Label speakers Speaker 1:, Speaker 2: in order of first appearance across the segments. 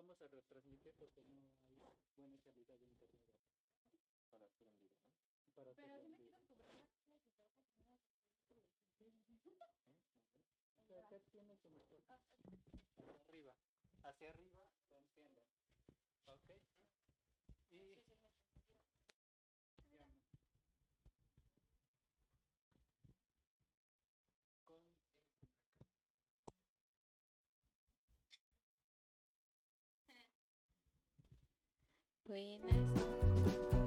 Speaker 1: vamos a retransmitir porque no hay buena calidad de internet.
Speaker 2: Para hacer en vivo, ¿no?
Speaker 1: Para
Speaker 3: Pero
Speaker 1: en
Speaker 3: me quiero cobrar
Speaker 1: sea, acá tiene su mejor. Hacia arriba. Hacia arriba, lo enciende. ¿Ok? Y ya. Con
Speaker 3: Buenas.
Speaker 1: Uy,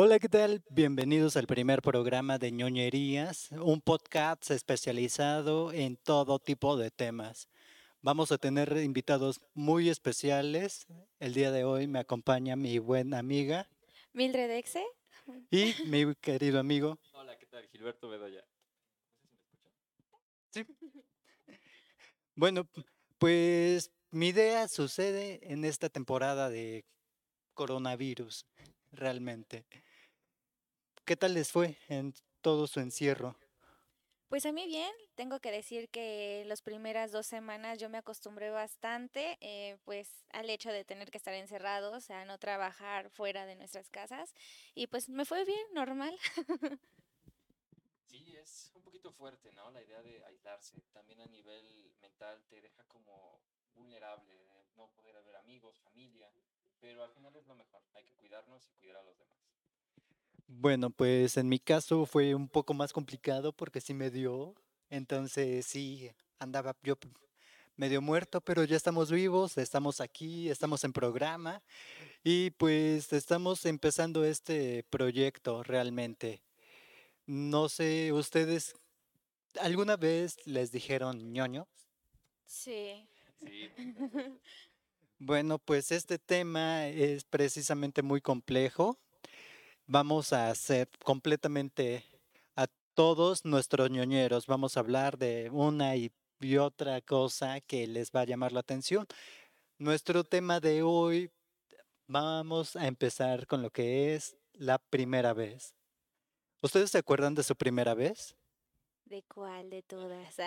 Speaker 1: Hola, ¿qué tal? Bienvenidos al primer programa de ñoñerías, un podcast especializado en todo tipo de temas. Vamos a tener invitados muy especiales. El día de hoy me acompaña mi buena amiga
Speaker 3: Mildred Exe.
Speaker 1: y mi querido amigo.
Speaker 2: Hola, ¿qué tal? Gilberto Bedoya. No sé si me escuchan.
Speaker 1: Bueno, pues mi idea sucede en esta temporada de coronavirus, realmente. ¿Qué tal les fue en todo su encierro?
Speaker 3: Pues a mí bien, tengo que decir que las primeras dos semanas yo me acostumbré bastante, eh, pues al hecho de tener que estar encerrados, a no trabajar fuera de nuestras casas y pues me fue bien, normal.
Speaker 2: Sí, es un poquito fuerte, ¿no? La idea de aislarse. También a nivel mental te deja como vulnerable de no poder ver amigos, familia. Pero al final es lo mejor. Hay que cuidarnos y cuidar a los demás.
Speaker 1: Bueno, pues en mi caso fue un poco más complicado porque sí me dio, entonces sí andaba yo medio muerto, pero ya estamos vivos, estamos aquí, estamos en programa y pues estamos empezando este proyecto realmente. No sé, ustedes alguna vez les dijeron ñoño?
Speaker 3: Sí.
Speaker 2: Sí,
Speaker 1: Bueno, pues este tema es precisamente muy complejo. Vamos a hacer completamente a todos nuestros ñoñeros. Vamos a hablar de una y, y otra cosa que les va a llamar la atención. Nuestro tema de hoy, vamos a empezar con lo que es la primera vez. ¿Ustedes se acuerdan de su primera vez?
Speaker 3: ¿De cuál de todas?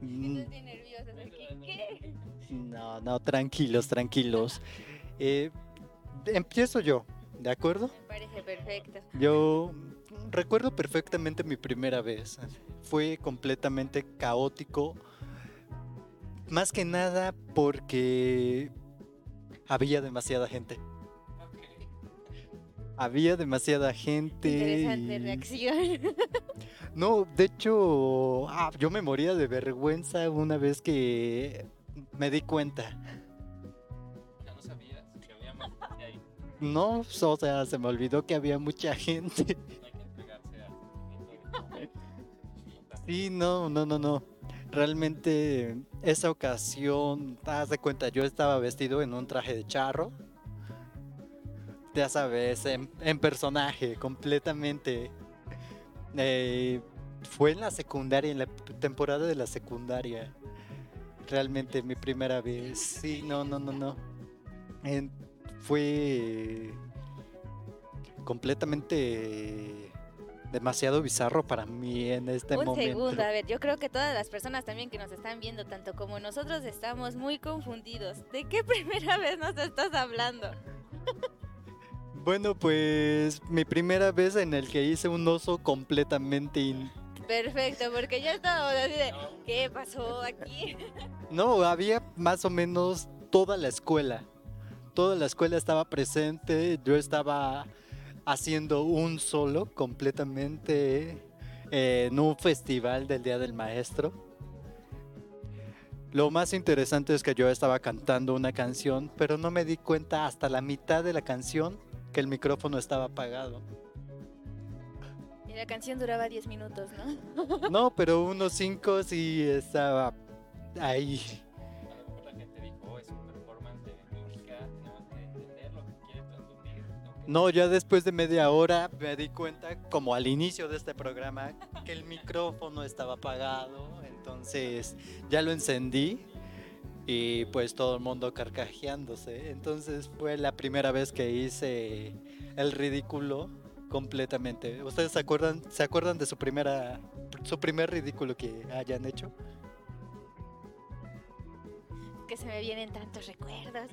Speaker 3: Ah, Estoy bien nerviosa. ¿Qué? ¿Qué?
Speaker 1: No, no, tranquilos, tranquilos. Eh, empiezo yo, ¿de acuerdo?
Speaker 3: Me parece perfecto.
Speaker 1: Yo recuerdo perfectamente mi primera vez. Fue completamente caótico. Más que nada porque había demasiada gente. Había demasiada gente.
Speaker 3: Interesante
Speaker 1: y-
Speaker 3: reacción.
Speaker 1: No, de hecho, ah, yo me moría de vergüenza una vez que me di cuenta.
Speaker 2: No,
Speaker 1: o sea, se me olvidó que había mucha gente. Sí, no, no, no, no. Realmente esa ocasión, te das de cuenta, yo estaba vestido en un traje de charro. Ya sabes, en, personaje, completamente. Eh, fue en la secundaria, en la temporada de la secundaria. Realmente mi primera vez. Sí, no, no, no, no. En- fue completamente demasiado bizarro para mí en este
Speaker 3: Un
Speaker 1: momento.
Speaker 3: segundo, a ver, yo creo que todas las personas también que nos están viendo, tanto como nosotros, estamos muy confundidos. ¿De qué primera vez nos estás hablando?
Speaker 1: Bueno, pues mi primera vez en el que hice un oso completamente... in-
Speaker 3: Perfecto, porque ya estábamos así de, ¿qué pasó aquí?
Speaker 1: No, había más o menos toda la escuela. Toda la escuela estaba presente. Yo estaba haciendo un solo completamente eh, en un festival del Día del Maestro. Lo más interesante es que yo estaba cantando una canción, pero no me di cuenta hasta la mitad de la canción que el micrófono estaba apagado.
Speaker 3: Y la canción duraba 10 minutos, ¿no?
Speaker 1: No, pero unos cinco sí estaba ahí. No, ya después de media hora me di cuenta, como al inicio de este programa, que el micrófono estaba apagado. Entonces ya lo encendí y pues todo el mundo carcajeándose. Entonces fue la primera vez que hice el ridículo completamente. ¿Ustedes se acuerdan, se acuerdan de su primera, su primer ridículo que hayan hecho?
Speaker 3: Que se me vienen tantos recuerdos.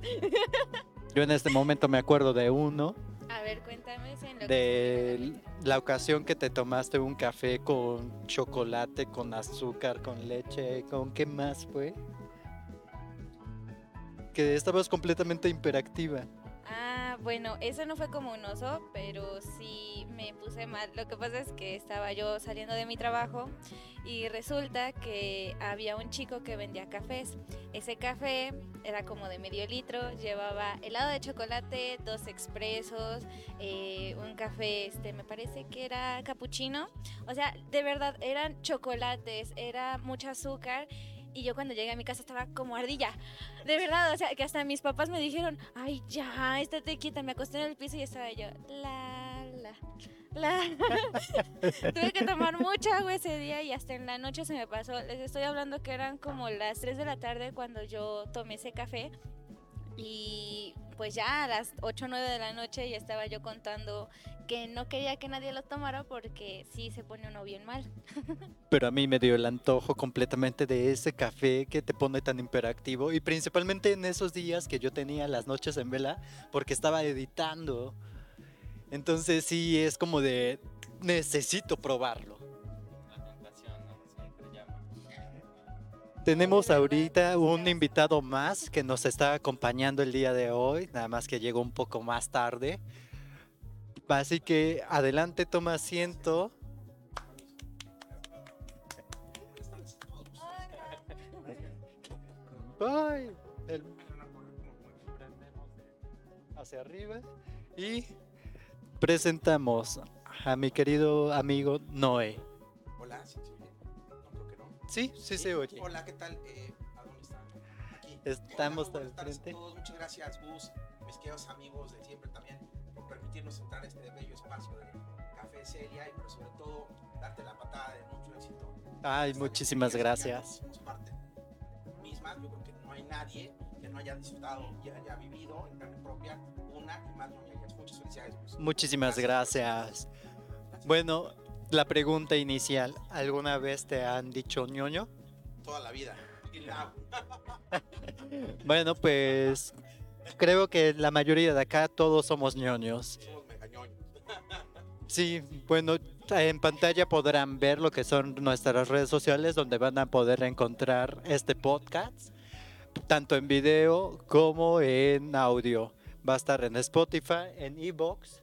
Speaker 1: Yo en este momento me acuerdo de uno.
Speaker 3: A ver, cuéntame en lo que
Speaker 1: de
Speaker 3: a la
Speaker 1: la ocasión que te tomaste un café con chocolate, con azúcar, con leche, ¿con qué más fue? Que estabas completamente hiperactiva.
Speaker 3: Ah, bueno, eso no fue como un oso, pero sí me puse mal. Lo que pasa es que estaba yo saliendo de mi trabajo y resulta que había un chico que vendía cafés. Ese café era como de medio litro, llevaba helado de chocolate, dos expresos, eh, un café, este, me parece que era capuchino. O sea, de verdad, eran chocolates, era mucho azúcar. Y yo cuando llegué a mi casa estaba como ardilla. De verdad, o sea, que hasta mis papás me dijeron, ay, ya, estate quieta. Me acosté en el piso y estaba yo, la, la, la. Tuve que tomar mucha agua ese día y hasta en la noche se me pasó. Les estoy hablando que eran como las 3 de la tarde cuando yo tomé ese café. Y pues ya a las 8 o 9 de la noche ya estaba yo contando que no quería que nadie lo tomara porque sí se pone uno bien mal.
Speaker 1: Pero a mí me dio el antojo completamente de ese café que te pone tan hiperactivo. Y principalmente en esos días que yo tenía las noches en vela, porque estaba editando. Entonces sí, es como de, necesito probarlo.
Speaker 2: La tentación, ¿no? Siempre llama.
Speaker 1: Tenemos ahorita un invitado más que nos está acompañando el día de hoy, nada más que llegó un poco más tarde. Así que adelante, toma asiento. Ay, el- hacia arriba y presentamos a mi querido amigo Noé.
Speaker 4: Hola, ¿sí se oye? No creo que no.
Speaker 1: Sí, sí se oye.
Speaker 4: Hola, ¿qué tal? Eh, ¿A dónde están? Aquí.
Speaker 1: Estamos
Speaker 4: Hola,
Speaker 1: al
Speaker 4: tardes a
Speaker 1: frente.
Speaker 4: todos. Muchas gracias, Gus, mis queridos amigos de siempre también, por permitirnos entrar a este bello espacio de Café Celia y, pero sobre todo, darte la patada de mucho éxito.
Speaker 1: Ay,
Speaker 4: Esta
Speaker 1: muchísimas gracias.
Speaker 4: Parte misma. Yo creo que no hay nadie que no haya disfrutado y haya vivido en carne propia una y más ñoñerías. Muchas felicidades, Gus.
Speaker 1: Muchísimas gracias. Bueno, la pregunta inicial, ¿alguna vez te han dicho ñoño?
Speaker 4: Toda la vida.
Speaker 1: Bueno, pues creo que la mayoría de acá todos somos ñoños.
Speaker 4: Somos megañoños.
Speaker 1: Sí, bueno, en pantalla podrán ver lo que son nuestras redes sociales donde van a poder encontrar este podcast, tanto en video como en audio. Va a estar en Spotify, en Evox,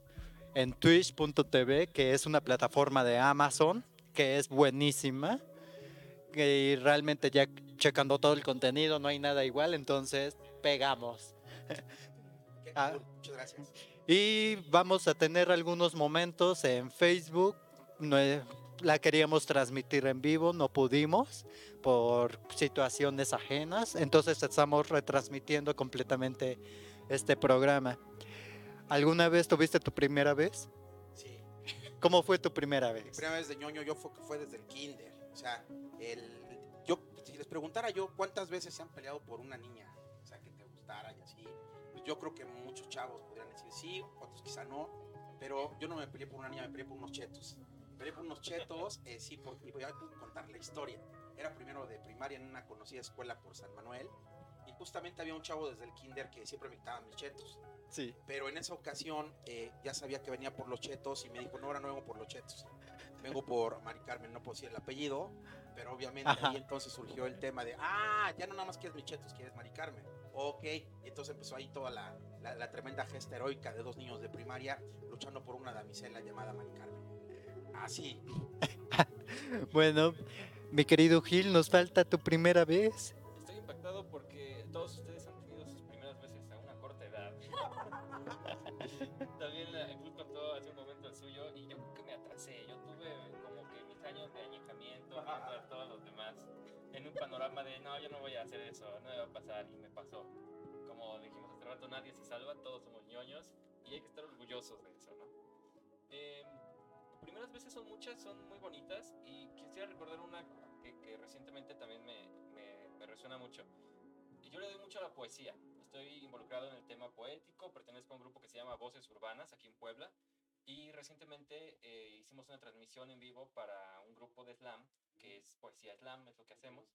Speaker 1: en Twitch.tv, que es una plataforma de Amazon, que es buenísima. Y realmente ya checando todo el contenido no hay nada igual, entonces pegamos. Ah.
Speaker 4: Muchas gracias.
Speaker 1: Y vamos a tener algunos momentos en Facebook. No he- la queríamos transmitir en vivo, no pudimos por situaciones ajenas. Entonces estamos retransmitiendo completamente este programa. ¿Alguna vez tuviste tu primera vez?
Speaker 4: Sí.
Speaker 1: ¿Cómo fue tu primera
Speaker 4: Mi
Speaker 1: vez?
Speaker 4: primera vez de ñoño yo fue, fue desde el kinder. O sea, el, yo, si les preguntara yo cuántas veces se han peleado por una niña, o sea, que te gustara y así, pues yo creo que muchos chavos podrían decir sí, otros quizá no, pero yo no me peleé por una niña, me peleé por unos chetos. Me peleé por unos chetos, eh, sí, porque y voy a contar la historia. Era primero de primaria en una conocida escuela por San Manuel y justamente había un chavo desde el kinder que siempre me quitaba mis chetos.
Speaker 1: Sí.
Speaker 4: Pero en esa ocasión eh, ya sabía que venía por los chetos y me dijo, no, ahora no vengo por los chetos. Vengo por Mari Carmen, no puedo decir el apellido, pero obviamente
Speaker 1: Ajá.
Speaker 4: ahí entonces surgió el tema de, ah, ya no nada más quieres mis chetos, quieres Mari Carmen. Ok, y entonces empezó ahí toda la, la- la tremenda gesta heroica de dos niños de primaria luchando por una damisela llamada Mari Carmen. Así,
Speaker 1: Bueno, mi querido Gil, nos falta tu primera vez.
Speaker 2: Años de añejamiento mientras todos los demás en un panorama de no, yo no voy a hacer eso, no me va a pasar y me pasó. Como dijimos hace rato, nadie se salva, todos somos ñoños y hay que estar orgullosos de eso, ¿no? Eh, primeras veces son muchas, son muy bonitas y quisiera recordar una que, que recientemente también me, me, me resuena mucho. Yo le doy mucho a la poesía. Estoy involucrado en el tema poético, pertenezco a un grupo que se llama Voces Urbanas aquí en Puebla y recientemente eh, hicimos una transmisión en vivo para un grupo de slam, que es poesía slam, es lo que hacemos,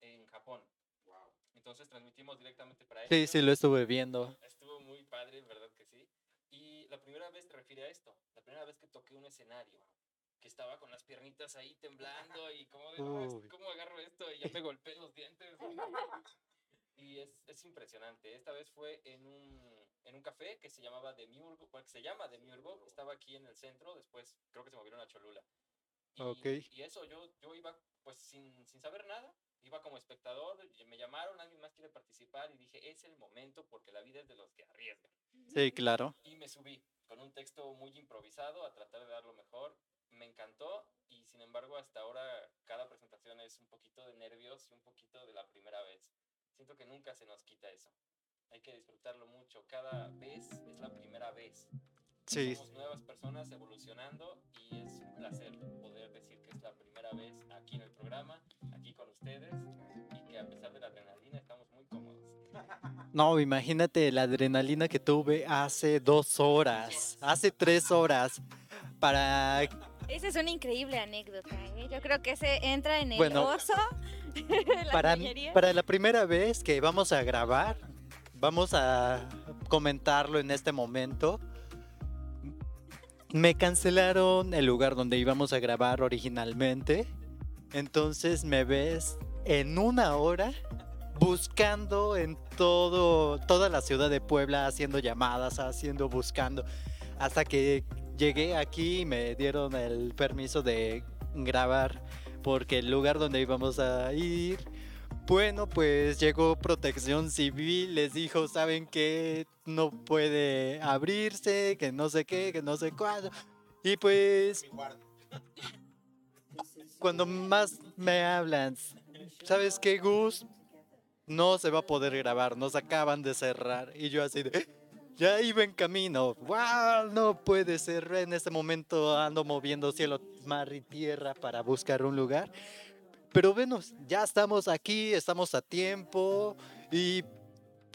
Speaker 2: en Japón.
Speaker 4: Wow.
Speaker 2: Entonces transmitimos directamente para
Speaker 1: Sí,
Speaker 2: ellos.
Speaker 1: sí, lo estuve viendo.
Speaker 2: Estuvo muy padre, ¿verdad que sí? Y la primera vez te refiere a esto, la primera vez que toqué un escenario, que estaba con las piernitas ahí temblando y como de, "No. ¿cómo agarro esto? Y ya me golpeé los dientes. Y es, es impresionante. Esta vez fue en un, en un café que se llamaba Demiurgo, bueno, que se llama Demiurgo, estaba aquí en el centro, después creo que se movieron a Cholula. Y,
Speaker 1: Ok.
Speaker 2: y eso, yo, yo iba pues sin, sin saber nada, iba como espectador, y me llamaron, alguien más quiere participar y dije, es el momento porque la vida es de los que arriesgan.
Speaker 1: Sí, claro.
Speaker 2: Y me subí con un texto muy improvisado a tratar de dar lo mejor. Me encantó y sin embargo hasta ahora cada presentación es un poquito de nervios y un poquito de la primera vez. Siento que nunca se nos quita eso. Hay que disfrutarlo mucho. Cada vez es la primera vez.
Speaker 1: Sí,
Speaker 2: Somos nuevas personas evolucionando y es un placer poder decir que es la primera vez aquí en el programa, aquí con ustedes y que a pesar de la adrenalina estamos muy cómodos.
Speaker 1: No, imagínate la adrenalina que tuve hace dos horas, hace tres horas, para...
Speaker 3: Esa es una increíble anécdota, ¿eh? Yo creo que ese entra en el
Speaker 1: Bueno,
Speaker 3: oso. la
Speaker 1: Para, para la primera vez que vamos a grabar, vamos a comentarlo en este momento. Me cancelaron el lugar donde íbamos a grabar originalmente. Entonces me ves en una hora buscando en todo, toda la ciudad de Puebla, haciendo llamadas, haciendo, buscando, hasta que llegué aquí y me dieron el permiso de grabar, porque el lugar donde íbamos a ir, bueno, pues llegó protección civil, les dijo, ¿saben qué? No puede abrirse, que no sé qué, que no sé cuándo. Y pues cuando más me hablan, ¿sabes qué, Gus? No se va a poder grabar, nos acaban de cerrar. Y yo así de, ya iba en camino. ¡Wow! No puede ser. En este momento ando moviendo cielo, mar y tierra para buscar un lugar. Pero bueno, ya estamos aquí, estamos a tiempo y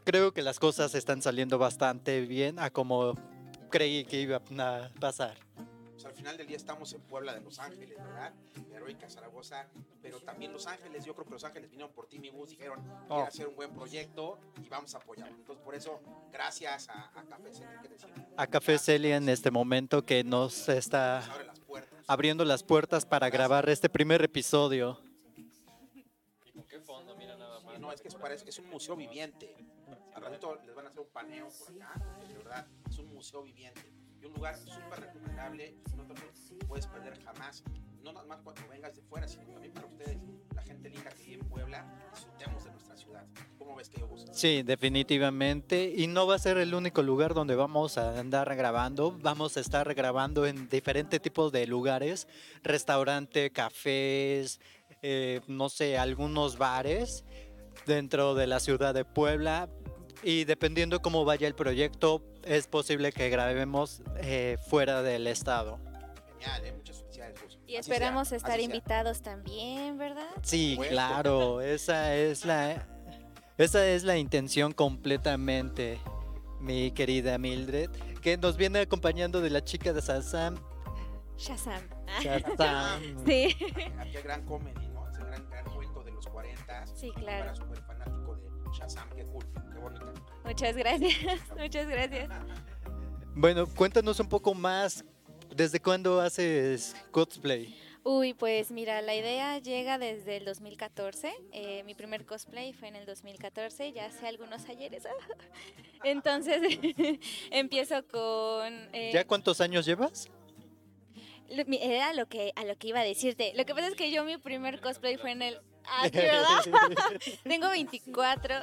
Speaker 1: creo que las cosas están saliendo bastante bien a como creí que iba a pasar.
Speaker 4: Pues al final del día estamos en Puebla de Los Ángeles, ¿verdad? Heroica Zaragoza, pero también Los Ángeles, yo creo que Los Ángeles vinieron por ti, mi bus, dijeron,
Speaker 1: Oh.
Speaker 4: quiere hacer un buen proyecto y vamos a apoyarlo. Entonces, por eso, gracias a, a Café que decir,
Speaker 1: A Café Celia en este momento que nos está abriendo las puertas para grabar este primer episodio.
Speaker 4: Es que es, parece- es un museo viviente. Al ratito les van a hacer un paneo por acá, de verdad, es un museo viviente. Y un lugar súper recomendable, no te puedes perder jamás. No nada más cuando vengas de fuera, sino también para ustedes, la gente linda que vive en Puebla, disfrutemos de nuestra ciudad. ¿Cómo ves que yo gusto?
Speaker 1: Sí, definitivamente. Y no va a ser el único lugar donde vamos a andar grabando. Vamos a estar grabando en diferentes tipos de lugares. Restaurante, cafés, eh, no sé, algunos bares dentro de la ciudad de Puebla. Y dependiendo cómo vaya el proyecto, es posible que grabemos eh, fuera del estado.
Speaker 4: Genial, ¿eh? muchas felicidades. Gus.
Speaker 3: Y
Speaker 4: Así sea,
Speaker 3: esperamos estar
Speaker 4: sea.
Speaker 3: invitados también, ¿verdad?
Speaker 1: Sí, claro, esa es la esa es la intención completamente, mi querida Mildred, que nos viene acompañando de la chica de Sazam.
Speaker 3: Shazam.
Speaker 1: Shazam.
Speaker 3: Sí,
Speaker 4: Aquí el gran comedy,
Speaker 3: Sí, claro.
Speaker 4: Era súper fanático de Shazam, qué cool, qué bonita.
Speaker 3: muchas gracias. Muchas gracias.
Speaker 1: Bueno, cuéntanos un poco más. ¿Desde cuándo haces cosplay?
Speaker 3: Uy, pues mira, la idea llega desde el 2014. eh, mi primer cosplay fue en el 2014, ya hace algunos ayeres. Entonces empiezo con... eh,
Speaker 1: ¿Ya cuántos años llevas?
Speaker 3: Era lo que, a lo que iba a decirte. Lo que pasa es que yo mi primer cosplay fue en el... Ah, sí, ¿verdad? Tengo 24.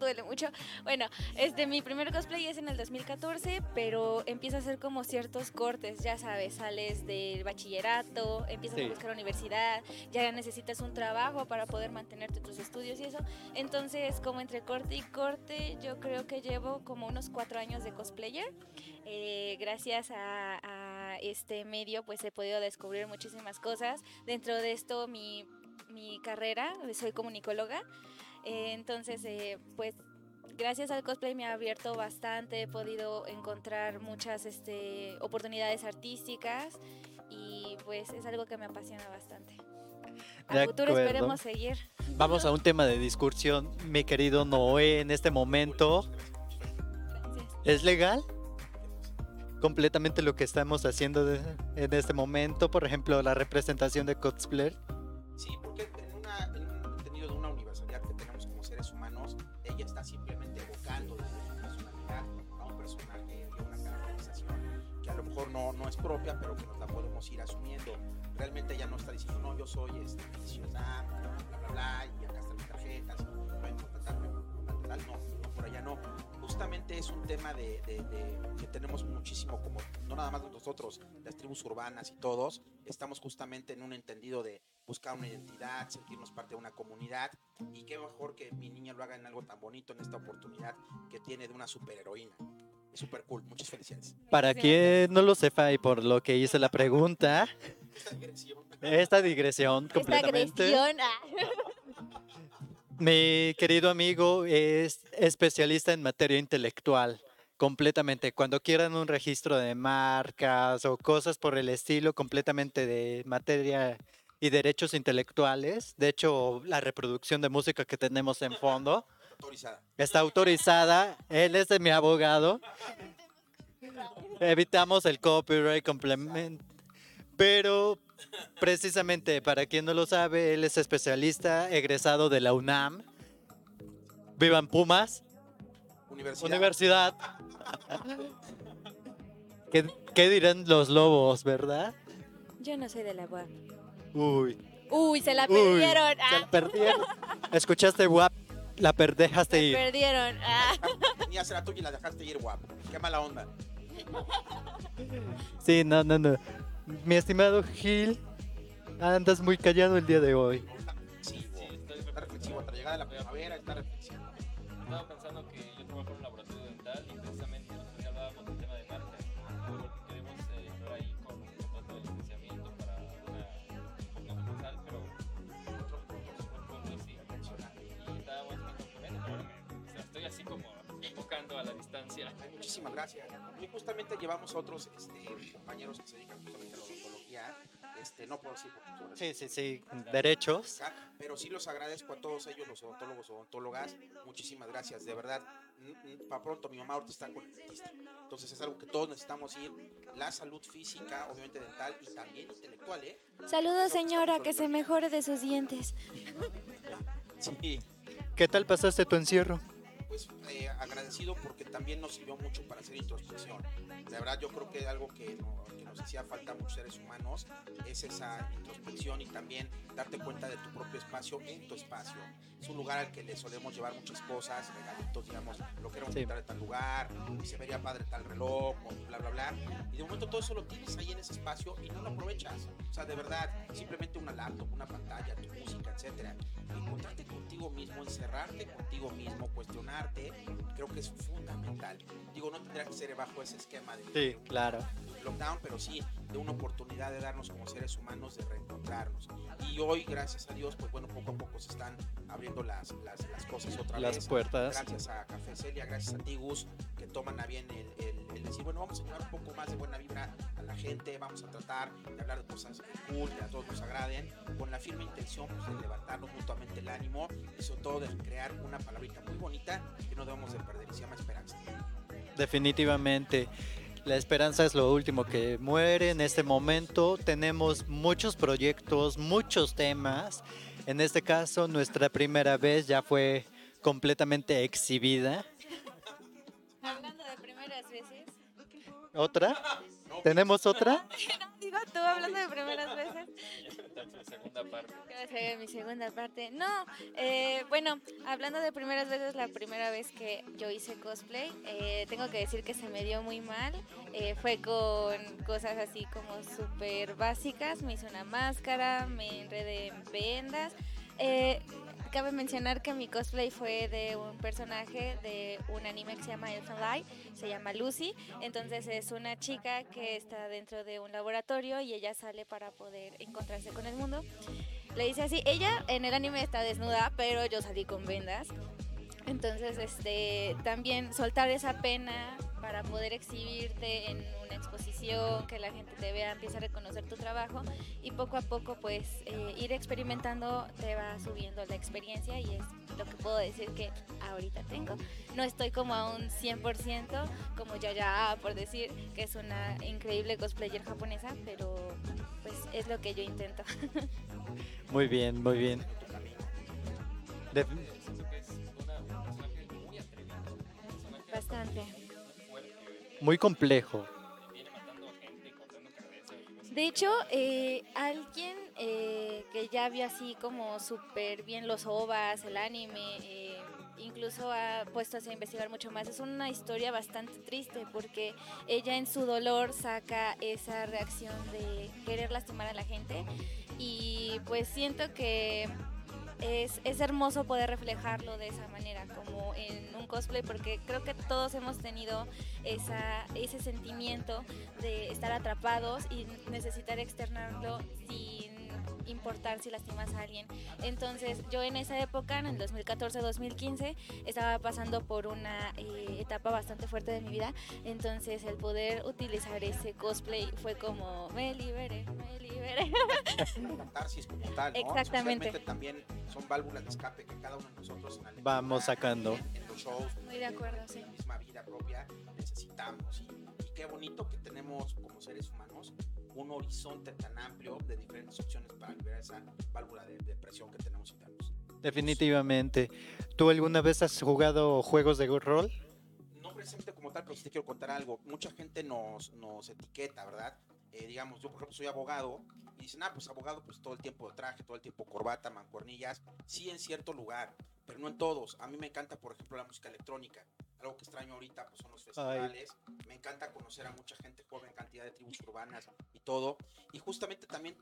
Speaker 3: duele mucho. Bueno, este, mi primer cosplay es en el 2014, pero empieza a hacer como ciertos cortes, ya sabes, sales del bachillerato, empiezas
Speaker 1: Sí.
Speaker 3: a buscar universidad, ya necesitas un trabajo para poder mantenerte tus estudios y eso. Entonces, como entre corte y corte, yo creo que llevo como unos cuatro años de cosplayer. Eh, gracias a, a este medio, pues he podido descubrir muchísimas cosas. Dentro de esto, mi, mi carrera, soy comunicóloga. Eh, entonces, eh, pues gracias al cosplay me ha abierto bastante, he podido encontrar muchas este, oportunidades artísticas y pues es algo que me apasiona bastante.
Speaker 1: De
Speaker 3: A futuro esperemos seguir.
Speaker 1: Vamos a un tema de discusión, mi querido Noé, en este momento.
Speaker 3: Gracias.
Speaker 1: ¿Es legal? Completamente lo que estamos haciendo de- en este momento, por ejemplo, la representación de cosplayer.
Speaker 4: Sí, porque en, una, un entendido de una universalidad que tenemos como seres humanos, ella está simplemente evocando desde su personalidad a un personaje a una caracterización que a lo mejor no, no es propia, pero que nos la podemos ir asumiendo. Realmente ella no está diciendo, no, yo soy este, ciudad, bla, bla, bla, y acá están mis tarjetas, pueden contratarme, tal, no, por allá no. Justamente es un tema de, de- de- que tenemos muchísimo, como no nada más nosotros, las tribus urbanas y todos, estamos justamente en un entendido de buscar una identidad, sentirnos parte de una comunidad y qué mejor que mi niña lo haga en algo tan bonito en esta oportunidad que tiene de una superheroína. Es súper cool, muchas felicidades.
Speaker 1: Para quien no lo sepa y por lo que hice la pregunta,
Speaker 4: Esta digresión.
Speaker 1: esta digresión
Speaker 3: Esta
Speaker 1: completamente.
Speaker 3: agresión. ah.
Speaker 1: Mi querido amigo es especialista en materia intelectual, completamente. Cuando quieran un registro de marcas o cosas por el estilo, completamente de materia y derechos intelectuales. De hecho, la reproducción de música que tenemos en fondo
Speaker 4: autorizada.
Speaker 1: está autorizada. Él es de mi abogado. Evitamos el copyright complemento. Pero precisamente, para quien no lo sabe, él es especialista egresado de la UNAM. Vivan Pumas,
Speaker 4: Universidad.
Speaker 1: universidad. ¿Qué, qué dirán los lobos, verdad?
Speaker 3: Yo no soy de la UAP.
Speaker 1: Uy,
Speaker 3: Uy, se la
Speaker 1: uy,
Speaker 3: perdieron.
Speaker 1: se
Speaker 3: ah.
Speaker 1: la perdieron. ¿Escuchaste, WAP? La perdejaste
Speaker 3: Se
Speaker 1: ir.
Speaker 3: perdieron. ah.
Speaker 4: Tenías la tuya y la dejaste ir guapo. Qué mala onda.
Speaker 1: Sí, no, no, no. Mi estimado Gil, andas muy callado el día de hoy.
Speaker 4: Muchísimas gracias. Y justamente llevamos a otros este, compañeros que se dedican justamente a la odontología. Este, no puedo decir son
Speaker 1: Sí, sí, sí. Derechos.
Speaker 4: pero sí los agradezco a todos ellos, los odontólogos, odontólogas. Muchísimas gracias, de verdad. Para pronto, mi mamá ahorita está con el dentista. Entonces es algo que todos necesitamos ir. La salud física, obviamente dental y también intelectual, ¿eh?
Speaker 3: Saludos, señora, que se mejore de sus dientes.
Speaker 4: Sí.
Speaker 1: ¿Qué tal pasaste tu encierro?
Speaker 4: Pues eh, agradecido porque también nos sirvió mucho para hacer introspección. La verdad yo creo que algo que, no- que nos hacía falta a muchos seres humanos es esa introspección y también darte cuenta de tu propio espacio en tu espacio. Es un lugar al que le solemos llevar muchas cosas, regalitos, digamos, lo queremos
Speaker 1: Sí.
Speaker 4: quitar de tal lugar, y se vería padre tal reloj, o bla, bla, bla. Y de momento todo eso lo tienes ahí en ese espacio y no lo aprovechas. O sea, de verdad, simplemente una laptop, una pantalla, tu música, etcétera. Encontrarte contigo mismo, encerrarte contigo mismo, creo que es fundamental. Digo, no tendrá que ser bajo ese esquema de
Speaker 1: Sí, claro.
Speaker 4: lockdown, pero sí de una oportunidad de darnos como seres humanos de reencontrarnos. Y hoy, gracias a Dios, pues bueno, poco a poco se están abriendo las, las, las cosas otra
Speaker 1: Las
Speaker 4: vez.
Speaker 1: puertas.
Speaker 4: Gracias a Café Celia, gracias a ti, Gus, que toman a bien el, el- el decir, bueno, vamos a llevar un poco más de buena vibra a la gente, vamos a tratar de hablar de cosas cool, que a todos nos agraden, con la firme intención pues, de levantarnos mutuamente el ánimo y sobre todo de crear una palabrita muy bonita que no debemos de perder y se llama esperanza.
Speaker 1: Definitivamente. La esperanza es lo último que muere en este momento. Tenemos muchos proyectos, muchos temas. En este caso, nuestra primera vez ya fue completamente exhibida.
Speaker 3: Hablando de primeras veces.
Speaker 1: ¿Otra? ¿Tenemos otra?
Speaker 3: Tú hablando de primeras veces.
Speaker 2: Segunda parte.
Speaker 3: Ser mi segunda parte. No, eh, bueno, hablando de primeras veces, la primera vez que yo hice cosplay, eh, tengo que decir que se me dio muy mal. Eh, fue con cosas así como súper básicas. Me hice una máscara, me enredé en vendas. Cabe mencionar que mi cosplay fue de un personaje de un anime que se llama Elfen Light, se llama Lucy. Entonces es una chica que está dentro de un laboratorio y ella sale para poder encontrarse con el mundo. Le dice así, ella en el anime está desnuda, pero yo salí con vendas. Entonces, este, también soltar esa pena para poder exhibirte en una exposición, que la gente te vea, empiece a reconocer tu trabajo y poco a poco pues eh, ir experimentando te va subiendo la experiencia y es lo que puedo decir que ahorita tengo. No estoy como a un 100% como ya ya por decir que es una increíble cosplayer japonesa, pero pues es lo que yo intento.
Speaker 1: Muy bien, muy bien. De-
Speaker 2: Siento que es
Speaker 3: De hecho, eh, alguien eh, que ya vio así como súper bien los ovas, el anime, eh, incluso ha puesto a investigar mucho más. Es una historia bastante triste porque ella en su dolor saca esa reacción de querer lastimar a la gente y pues siento que es, es hermoso poder reflejarlo de esa manera, como en un cosplay, porque creo que todos hemos tenido esa, ese sentimiento de estar atrapados y necesitar externarlo sin importar si lastimas a alguien. Entonces yo en esa época, en el 2014-2015, estaba pasando por una eh, etapa bastante fuerte de mi vida. Entonces el poder utilizar ese cosplay fue como, me liberé, me liberé.
Speaker 4: catarsis como tal, ¿no?
Speaker 3: Exactamente.
Speaker 4: Socialmente también son válvulas de escape que cada uno de nosotros en la
Speaker 1: Vamos sacando.
Speaker 4: En, en los shows,
Speaker 3: Muy de acuerdo, sí.
Speaker 4: en la misma vida propia, necesitamos. Y, y qué bonito que tenemos como seres humanos un horizonte tan amplio de diferentes opciones para liberar esa válvula de, de presión que tenemos internos.
Speaker 1: Definitivamente. ¿Tú alguna vez has jugado juegos de rol?
Speaker 4: No precisamente como tal, pero sí te quiero contar algo. Mucha gente nos, nos etiqueta, ¿verdad? Eh, digamos, yo por ejemplo soy abogado y dicen, ah, pues abogado, pues todo el tiempo de traje, todo el tiempo corbata, mancuernillas. Sí, en cierto lugar, pero no en todos. A mí me encanta, por ejemplo, la música electrónica. Algo que extraño ahorita pues, son los festivales. Me encanta conocer a mucha gente joven, cantidad de tribus urbanas y todo. Y justamente también,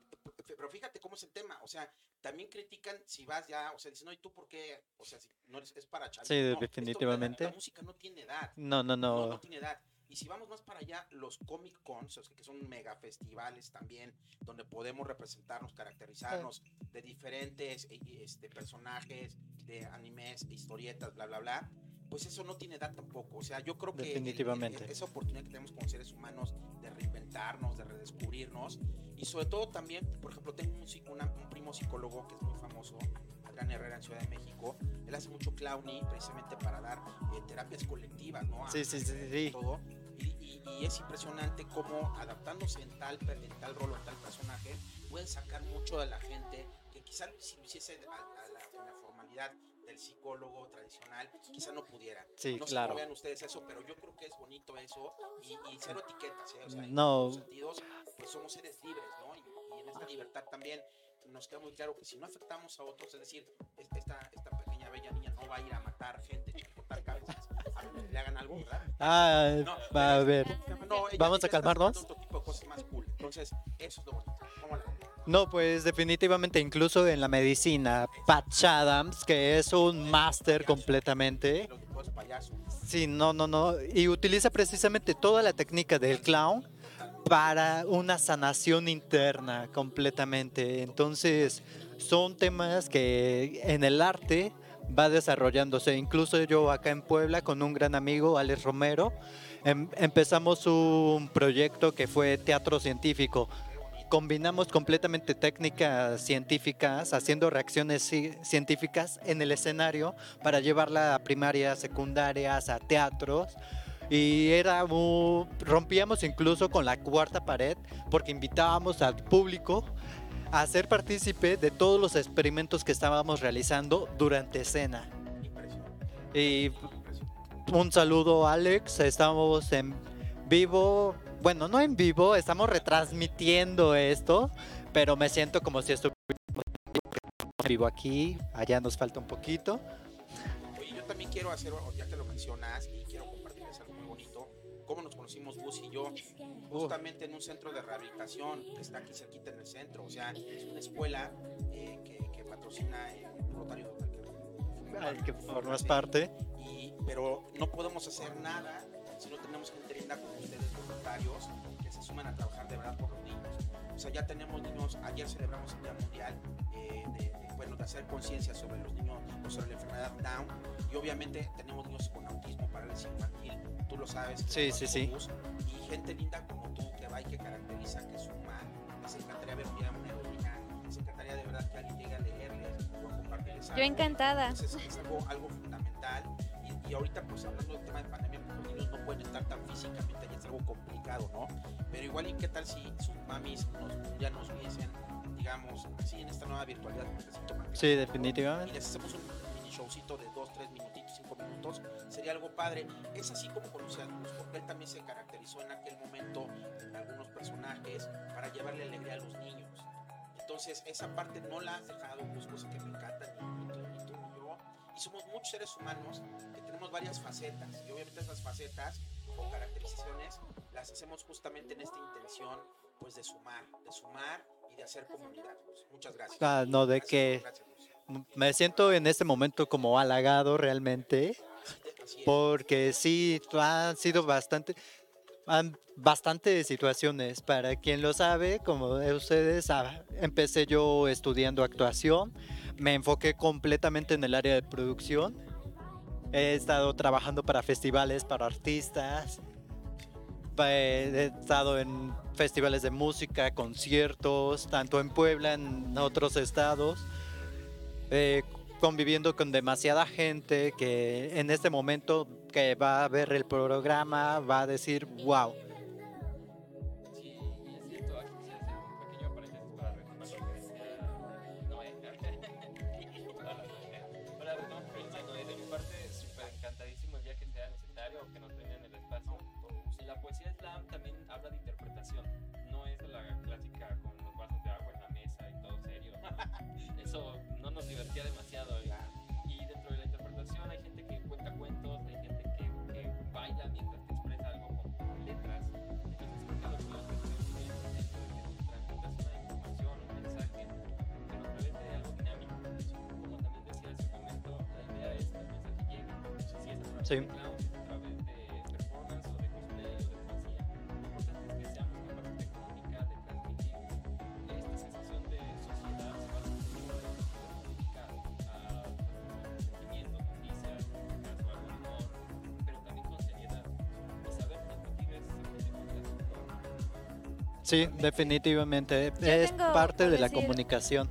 Speaker 4: pero fíjate cómo es el tema. O sea, también critican si vas ya, o sea, dicen, no, ¿y tú por qué? O sea, si no eres, es para chavitos.
Speaker 1: Sí,
Speaker 4: No, esto,
Speaker 1: definitivamente.
Speaker 4: la, la música no tiene edad.
Speaker 1: No, no,
Speaker 4: No, no
Speaker 1: no.
Speaker 4: tiene edad. Y si vamos más para allá, los Comic Cons, que son mega festivales también, donde podemos representarnos, caracterizarnos de diferentes eh, este, personajes, de animes, historietas, bla, bla, bla, pues eso no tiene edad tampoco. O sea, yo creo que el- el-
Speaker 1: Definitivamente.
Speaker 4: esa oportunidad que tenemos como seres humanos de reinventarnos, de redescubrirnos, y sobre todo también, por ejemplo, tengo un, una- un primo psicólogo que es muy famoso, Adrián Herrera en Ciudad de México, él hace mucho clowning precisamente para dar eh, terapias colectivas, ¿no? A-
Speaker 1: Sí, sí, sí, sí.
Speaker 4: todo. Y, y- y es impresionante cómo adaptándose en tal, en tal rol o en tal personaje, puede sacar mucho de la gente que quizá si lo hiciese a, a la, en la formalidad del psicólogo tradicional, quizá no pudiera.
Speaker 1: Sí,
Speaker 4: no sé
Speaker 1: claro.
Speaker 4: vean ustedes eso, pero yo creo que es bonito eso y, y cero etiquetas, ¿eh? O sea, en
Speaker 1: No.
Speaker 4: los sentidos, pues somos seres libres, ¿no? Y, y en esa libertad también nos queda muy claro que si no afectamos a otros, es decir, es- esta, esta pequeña bella niña no va a ir a matar gente ni a cortar cabezas a que le hagan algo, ¿verdad?
Speaker 1: Ah,
Speaker 4: No,
Speaker 1: va a ver.
Speaker 4: No, ella-
Speaker 1: Vamos a calmarnos.
Speaker 4: Otro tipo de cosas más cool. Entonces, eso es lo bonito. ¿Cómo la?
Speaker 1: No, pues definitivamente incluso en la medicina, Patch Adams, que es un máster completamente. Sí, no, no, no. Y utiliza precisamente toda la técnica del clown para una sanación interna completamente. Entonces, son temas que en el arte va desarrollándose. Incluso yo acá en Puebla con un gran amigo, Alex Romero, em- empezamos un proyecto que fue teatro científico. Combinamos completamente técnicas científicas, haciendo reacciones ci- científicas en el escenario para llevarla a primarias, secundarias, a teatros. Y era muy- rompíamos incluso con la cuarta pared porque invitábamos al público a ser partícipe de todos los experimentos que estábamos realizando durante escena. Y. un saludo Alex, estamos en vivo. Bueno, no en vivo, estamos retransmitiendo esto, pero me siento como si estuviera vivo aquí, allá nos falta un poquito.
Speaker 4: Oye, yo también quiero hacer, ya que lo mencionas, y quiero compartirles algo muy bonito, cómo nos conocimos Gus y yo, justamente en un centro de rehabilitación que está aquí cerquita en el centro, o sea, es una escuela eh, que, que, patrocina el Rotario
Speaker 1: al que formas parte.
Speaker 4: Y, pero no podemos hacer nada si no tenemos gente linda como ustedes, voluntarios, que se suman a trabajar de verdad por los niños. O sea, ya tenemos niños, ayer celebramos el Día Mundial eh, de, de, bueno, de hacer conciencia sobre los niños o sobre la enfermedad Down. Y obviamente tenemos niños con autismo, parálisis infantil, tú lo sabes.
Speaker 1: Sí, sí, sí.
Speaker 4: Y gente linda como tú que va y que caracteriza, que suma. Me encantaría ver un día una heroína, me encantaría de verdad que alguien llegue a leerles o a compartirles algo.
Speaker 3: Yo encantada.
Speaker 4: Entonces, es algo, algo fundamental. Y, ahorita, pues hablando del tema de pandemia, pues, los niños no pueden estar tan físicamente, ya es algo complicado, ¿no? Pero igual, ¿y qué tal si sus mamis nos, ya nos viesen, digamos, así en esta nueva virtualidad?
Speaker 1: Sí, definitivamente.
Speaker 4: Y les hacemos un mini showcito de 2, 3 minutitos, 5 minutos, sería algo padre. Es así como conocí a Luz, porque él también se caracterizó en aquel momento en algunos personajes para llevarle alegría a los niños. Entonces, esa parte no la has dejado, pues, cosa que me encanta, Y somos muchos seres humanos que tenemos varias facetas. Y obviamente esas facetas o caracterizaciones las hacemos justamente en esta intención, pues, de sumar, de sumar y de hacer comunidad. Pues, muchas gracias.
Speaker 1: Ah, no, de
Speaker 4: gracias,
Speaker 1: que
Speaker 4: gracias,
Speaker 1: me siento en este momento como halagado realmente, porque sí, han sido bastante, han bastantes situaciones. Para quien lo sabe, como ustedes, empecé yo estudiando actuación, me enfoqué completamente en el área de producción. He estado trabajando para festivales, para artistas. He estado en festivales de música, conciertos, tanto en Puebla, en otros estados. Conviviendo con demasiada gente que en este momento que va a ver el programa va a decir, wow.
Speaker 2: Sentimiento
Speaker 1: Sí, definitivamente.
Speaker 3: Yo
Speaker 1: Es parte de la
Speaker 3: decir,
Speaker 1: comunicación.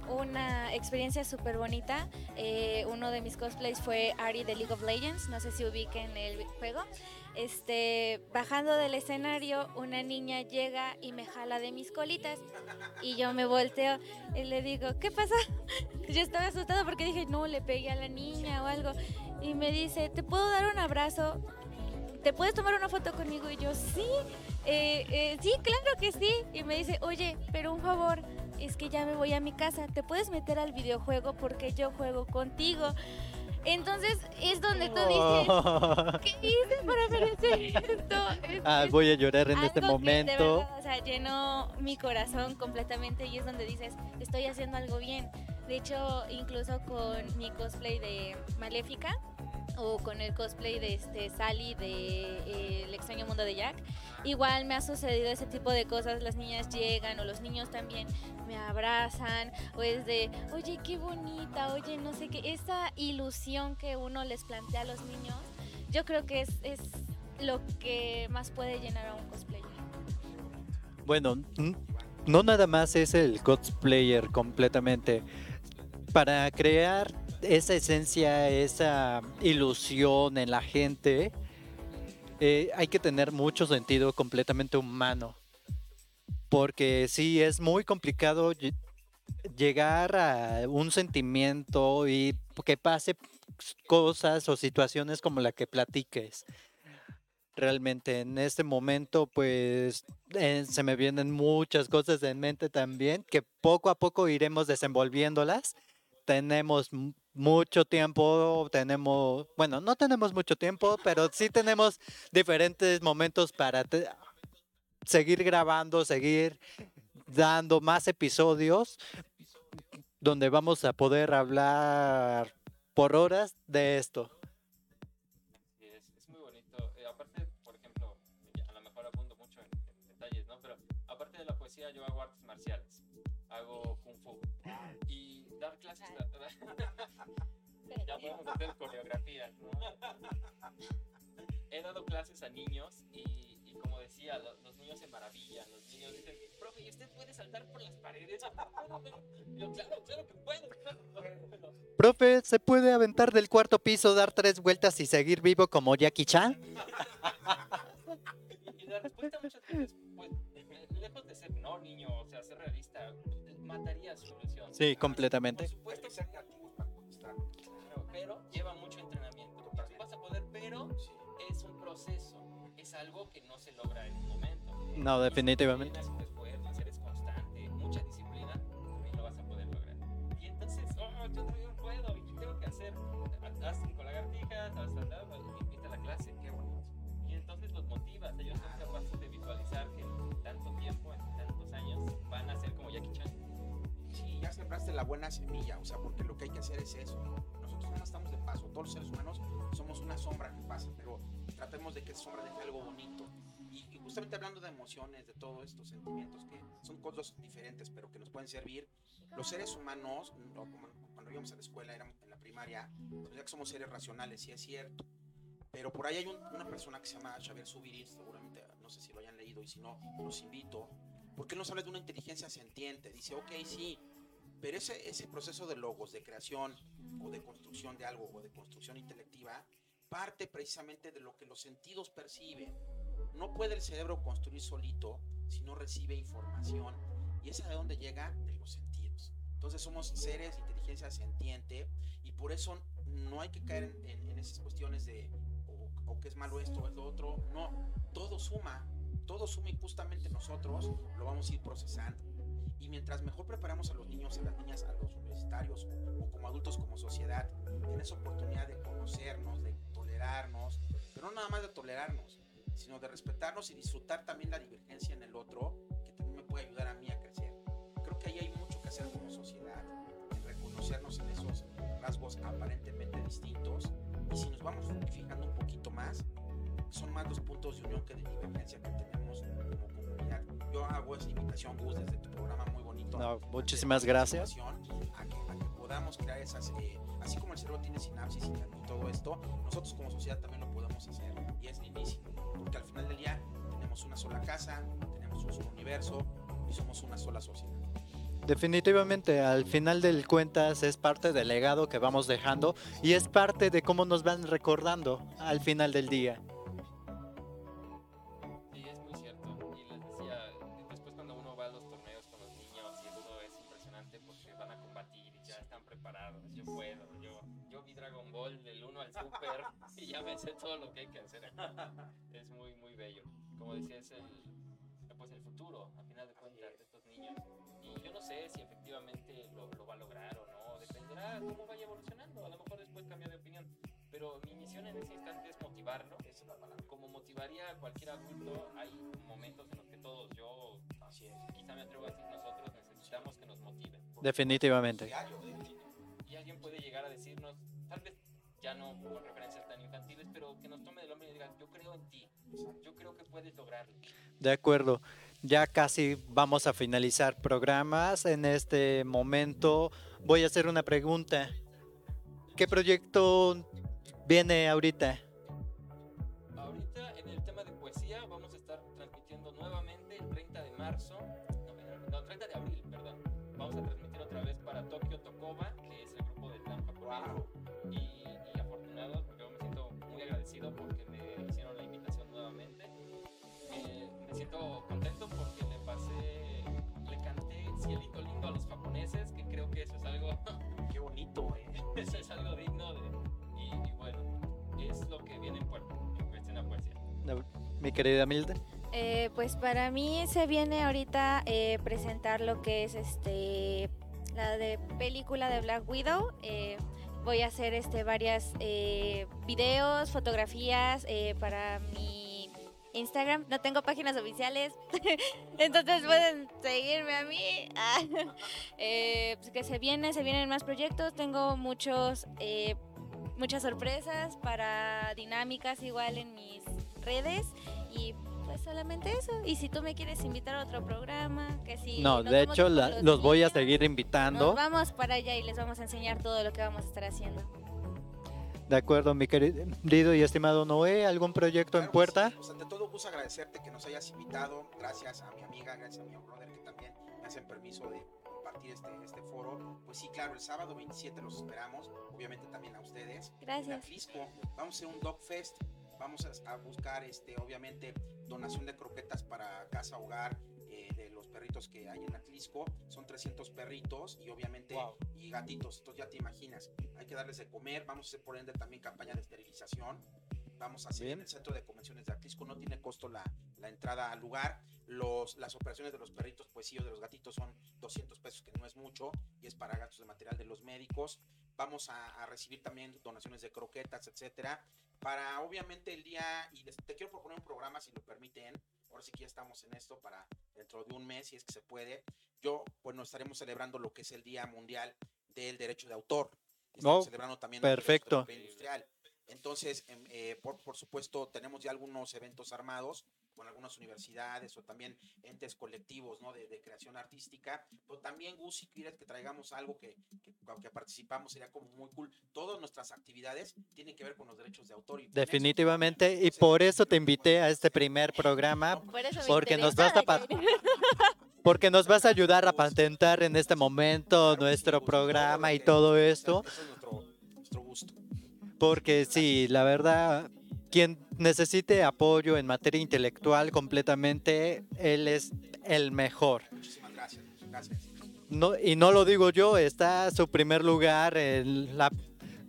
Speaker 3: Experiencia súper bonita. Eh, uno de mis cosplays fue Ari de League of Legends. No sé si ubiquen el juego. Este, bajando del escenario, una niña llega y me jala de mis colitas. Y yo me volteo y le digo, ¿qué pasa? Yo estaba asustada porque dije, no, le pegué a la niña o algo. Y me dice, ¿te puedo dar un abrazo? ¿Te puedes tomar una foto conmigo? Y yo, sí. Eh, eh, sí, claro que sí. Y me dice, oye, pero un favor, es que ya me voy a mi casa. ¿Te puedes meter al videojuego porque yo juego contigo? Entonces es donde tú dices, ¿qué hice para merecer esto? Es-
Speaker 1: Ah, voy a llorar en este
Speaker 3: que de
Speaker 1: momento.
Speaker 3: verdad, o sea, llenó mi corazón completamente y es donde dices, estoy haciendo algo bien. De hecho, incluso con mi cosplay de Maléfica o con el cosplay de este Sally de eh, El extraño mundo de Jack, igual me ha sucedido ese tipo de cosas. Las niñas llegan o los niños también me abrazan o es de, oye, qué bonita, oye, no sé qué. Esa ilusión que uno les plantea a los niños, yo creo que es, es lo que más puede llenar a un cosplayer.
Speaker 1: Bueno, no nada más es el cosplayer completamente. Para crear esa esencia, esa ilusión en la gente, eh, hay que tener mucho sentido completamente humano. Porque sí, es muy complicado lle- llegar a un sentimiento y que pase cosas o situaciones como la que platiques. Realmente en este momento pues eh, se me vienen muchas cosas en mente también que poco a poco iremos desenvolviéndolas. Tenemos mucho tiempo, tenemos, bueno, no tenemos mucho tiempo, pero sí tenemos diferentes momentos para seguir grabando, seguir dando más episodios donde vamos a poder hablar por horas de esto.
Speaker 2: Yo hago artes marciales, hago kung fu. Dar clases. ya podemos hacer coreografías, ¿no? He dado clases a niños y, y como decía, lo- los niños se maravillan. Los niños dicen, profe, ¿y usted puede saltar por las paredes? Yo, claro, claro que puedo. claro que puedo".
Speaker 1: Profe, ¿se puede aventar del cuarto piso, dar tres vueltas y seguir vivo como Jackie Chan?
Speaker 2: Y la respuesta muchas veces, pues, lejos de ser no, niño, o sea, ser realista, mataría su ilusión.
Speaker 1: Sí,
Speaker 2: Por
Speaker 1: completamente.
Speaker 2: supuesto
Speaker 4: Hay que ser creativos para
Speaker 2: claro, pero lleva mucho entrenamiento. Sí vas a poder, pero es un proceso, es algo que no se logra en un momento.
Speaker 1: No, definitivamente.
Speaker 2: Si tienes esfuerzo, si eres constante, mucha disciplina, también lo vas a poder lograr. Y entonces, oh, yo no puedo, ¿y qué tengo que hacer? Haz
Speaker 4: buena semilla, o sea, porque lo que hay que hacer es eso. Nosotros nada más estamos de paso, todos los seres humanos somos una sombra que pasa, pero tratemos de que esa sombra deje algo bonito. Y, y justamente hablando de emociones, de todos estos sentimientos que son cosas diferentes, pero que nos pueden servir, los seres humanos, no, como cuando íbamos a la escuela, éramos en la primaria, pues ya que somos seres racionales, sí es cierto. Pero por ahí hay un- una persona que se llama Xavier Subiris, seguramente, no sé si lo hayan leído, y si no, los invito. Porque él nos habla de una inteligencia sentiente. Dice, ok, sí, pero ese, ese proceso de logos, de creación o de construcción de algo o de construcción intelectiva, parte precisamente de lo que los sentidos perciben. No puede el cerebro construir solito si no recibe información. Y es a donde llega de los sentidos. Entonces somos seres de inteligencia sentiente y por eso no hay que caer en esas cuestiones de o, o que es malo esto o es lo otro. No, todo suma, todo suma y justamente nosotros lo vamos a ir procesando. Y mientras mejor preparamos a los niños, a las niñas, a los universitarios o, como adultos, como sociedad, en esa oportunidad de conocernos, de tolerarnos, pero no nada más de tolerarnos, sino de respetarnos y disfrutar también la divergencia en el otro, que también me puede ayudar a mí a crecer. Creo que ahí hay mucho que hacer como sociedad, en reconocernos en esos rasgos aparentemente distintos. Y si nos vamos fijando un poquito más, son más los puntos de unión que de divergencia que tenemos. Yo hago esa invitación, Gus, desde tu programa muy bonito.
Speaker 1: No, muchísimas gracias.
Speaker 4: A que, a que podamos crear esas, eh, así como el cerebro tiene sinapsis y, todo esto, nosotros como sociedad también lo podemos hacer. Y es lindísimo, porque al final del día tenemos una sola casa, tenemos un solo universo y somos una sola sociedad.
Speaker 1: Definitivamente, al final del cuentas es parte del legado que vamos dejando y es parte de cómo nos van recordando al final del día.
Speaker 2: Ya me sé todo lo que hay que hacer. Es muy, muy bello. Como decía, es el, pues el futuro, a final de cuentas, de estos niños. Y yo no sé si efectivamente lo, lo va a lograr o no, dependerá cómo vaya evolucionando. A lo mejor después cambia de opinión. Pero mi misión en ese instante es motivarlo. Es la palabra. Como motivaría a cualquier adulto, hay momentos en los que todos, yo, quizá me atrevo a decir nosotros, necesitamos que nos motiven.
Speaker 1: Definitivamente.
Speaker 4: Diario,
Speaker 2: ya no con referencias tan infantiles, pero que nos tome del hombro y diga, yo creo en ti, yo creo que puedes lograrlo.
Speaker 1: De acuerdo. Ya casi vamos a finalizar programas. En este momento voy a hacer una pregunta. ¿Qué proyecto viene ahorita?
Speaker 2: Ahorita en el tema de poesía vamos a estar transmitiendo nuevamente el 30 de marzo, no, no, 30 de abril, perdón. Vamos a transmitir otra vez para Tokio Tokoba, que es el grupo de slam japonés. Eso es algo digno de, y, y bueno, es lo que viene en puerta en cuestión de poesía.
Speaker 1: De- mi querida Milde?
Speaker 3: Eh, pues para mí se viene ahorita eh, presentar lo que es este la de película de Black Widow. Eh, voy a hacer este varias eh, videos, fotografías eh, para mi Instagram. No tengo páginas oficiales, entonces pueden seguirme a mí. Eh, pues que se viene, se vienen más proyectos. Tengo muchos, eh, muchas sorpresas para dinámicas igual en mis redes y pues solamente eso. Y si tú me quieres invitar a otro programa, que si
Speaker 1: No, de hecho la-
Speaker 3: los
Speaker 1: los voy a seguir
Speaker 3: Nos
Speaker 1: invitando.
Speaker 3: vamos para allá y les vamos a enseñar todo lo que vamos a estar haciendo.
Speaker 1: De acuerdo, mi querido y estimado Noé, ¿algún proyecto en
Speaker 4: Claro que
Speaker 1: puerta?
Speaker 4: sí. Pues, ante todo, gusto agradecerte que nos hayas invitado. Gracias a mi amiga, gracias a mi brother que también me hacen permiso de compartir este, este foro. Pues sí, claro, el sábado 27 los esperamos. Obviamente también a ustedes. En
Speaker 3: Gracias.
Speaker 4: Atlisco vamos a hacer un dog fest. Vamos a, a buscar, este, obviamente, donación de croquetas para casa hogar perritos que hay en Atlisco. Son 300 perritos y obviamente
Speaker 2: Wow.
Speaker 4: y gatitos. Entonces ya te imaginas, hay que darles de comer. Vamos a ende también campaña de esterilización. Vamos a hacer
Speaker 1: Bien.
Speaker 4: en el centro de convenciones de Atlisco. No tiene costo la, la entrada al lugar. Los, las operaciones de los perritos, pues sí, o de los gatitos son 200 pesos, que no es mucho, y es para gastos de material de los médicos. Vamos a, a recibir también donaciones de croquetas, etcétera. Para obviamente el día, y les- te quiero proponer un programa, si lo permiten. Ahora sí que ya estamos en esto para dentro de un mes, si es que se puede. Yo, pues nos estaremos celebrando lo que es el Día Mundial del Derecho de Autor. Estamos
Speaker 1: Oh,
Speaker 4: celebrando también
Speaker 1: perfecto.
Speaker 4: industrial. Entonces, em, eh, por, por supuesto, tenemos ya algunos eventos armados con algunas universidades o también entes colectivos ¿no? de, de creación artística. Pero también, Gus, si quieres que traigamos algo que, que, que participamos, sería como muy cool. Todas nuestras actividades tienen que ver con los derechos de autor. Y eso.
Speaker 1: Definitivamente, y
Speaker 4: Entonces,
Speaker 1: por eso te invité a este primer programa,
Speaker 3: Por
Speaker 1: Porque nos vas a porque nos vas a ayudar a patentar en este momento nuestro programa y todo esto,
Speaker 4: es nuestro, nuestro gusto.
Speaker 1: porque sí, la verdad, quien necesite apoyo en materia intelectual completamente, él es el mejor.
Speaker 4: Muchísimas gracias. Gracias.
Speaker 1: No, y no lo digo yo, está su primer lugar en la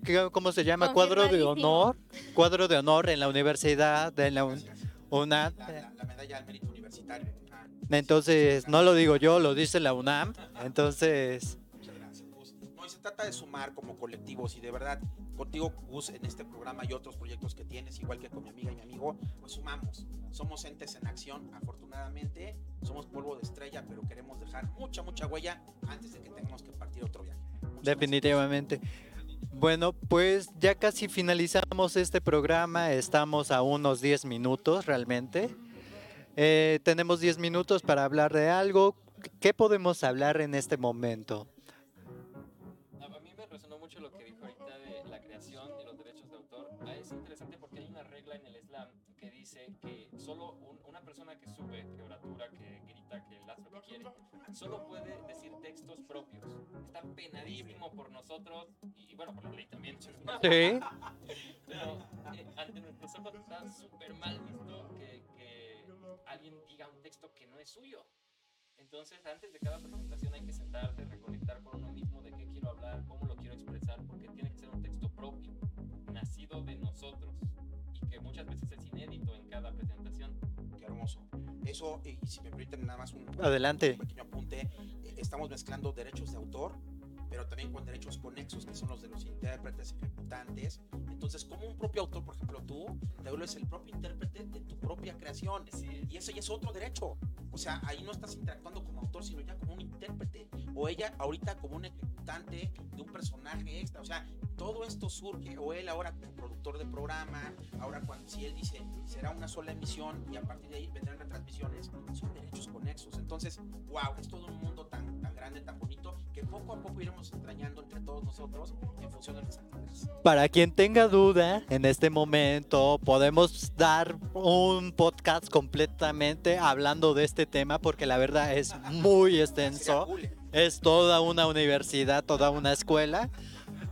Speaker 1: ¿qué- ¿cómo se llama? Cuadro de honor, cuadro de honor en la universidad de la un-. UNAM.
Speaker 4: La, la- la medalla al mérito universitario. Ah,
Speaker 1: Entonces, no lo digo yo, lo dice la UNAM. Entonces,
Speaker 4: trata de sumar como colectivos y de verdad, contigo, Gus, en este programa y otros proyectos que tienes, igual que con mi amiga y mi amigo, pues sumamos. Somos entes en acción, afortunadamente, somos polvo de estrella, pero queremos dejar mucha, mucha huella antes de que tengamos que partir otro viaje.
Speaker 1: Definitivamente. Bueno, pues ya casi finalizamos este programa. Estamos a unos 10 minutos realmente. Eh, tenemos 10 minutos para hablar de algo. ¿Qué podemos hablar en este momento?
Speaker 2: Dice que solo un- una persona que sube, que oratura, que grita, que hace lo que quiere, solo puede decir textos propios. Está penadísimo por nosotros y bueno, por la ley también.
Speaker 1: Sí.
Speaker 2: Pero eh, ante nuestros ojos está súper mal visto que, que alguien diga un texto que no es suyo. Entonces, antes de cada presentación hay que sentarse, reconectar con uno mismo de qué quiero hablar, cómo lo quiero expresar, porque tiene que ser un texto propio, nacido de nosotros que muchas veces es inédito en cada presentación.
Speaker 4: Qué hermoso. Eso, y si me permiten nada más un,
Speaker 1: Adelante.
Speaker 4: un pequeño apunte, eh, estamos mezclando derechos de autor, pero también con derechos conexos, que son los de los intérpretes, ejecutantes. Entonces, como un propio autor, por ejemplo, tú, te vuelves el propio intérprete de tu propia creación. Y eso ya es otro derecho. O sea, ahí no estás interactuando como autor, sino ya como un intérprete. O ella ahorita como un ejecutante de un personaje extra. O sea, todo esto surge, o él ahora como productor de programa, ahora cuando si él dice será una sola emisión y a partir de ahí vendrán retransmisiones, son derechos conexos. Entonces, wow, es todo un mundo tan, tan grande, tan bonito, que poco a poco iremos extrañando entre todos nosotros en función de nuestras actividades.
Speaker 1: Para quien tenga duda, en este momento podemos dar un podcast completamente hablando de este tema porque la verdad es muy extenso. Es toda una universidad, toda una escuela.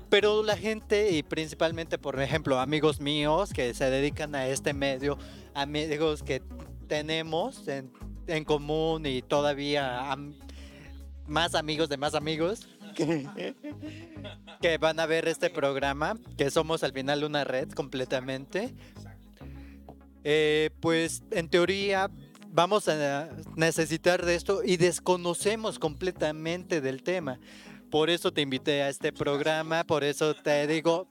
Speaker 1: Pero la gente y principalmente, por ejemplo, amigos míos que se dedican a este medio, amigos que tenemos en, en común y todavía más amigos de más amigos que, que van a ver este programa, que somos al final una red completamente. eh, pues en teoría vamos a necesitar de esto y desconocemos completamente del tema. Por eso te invité a este programa, por eso te digo,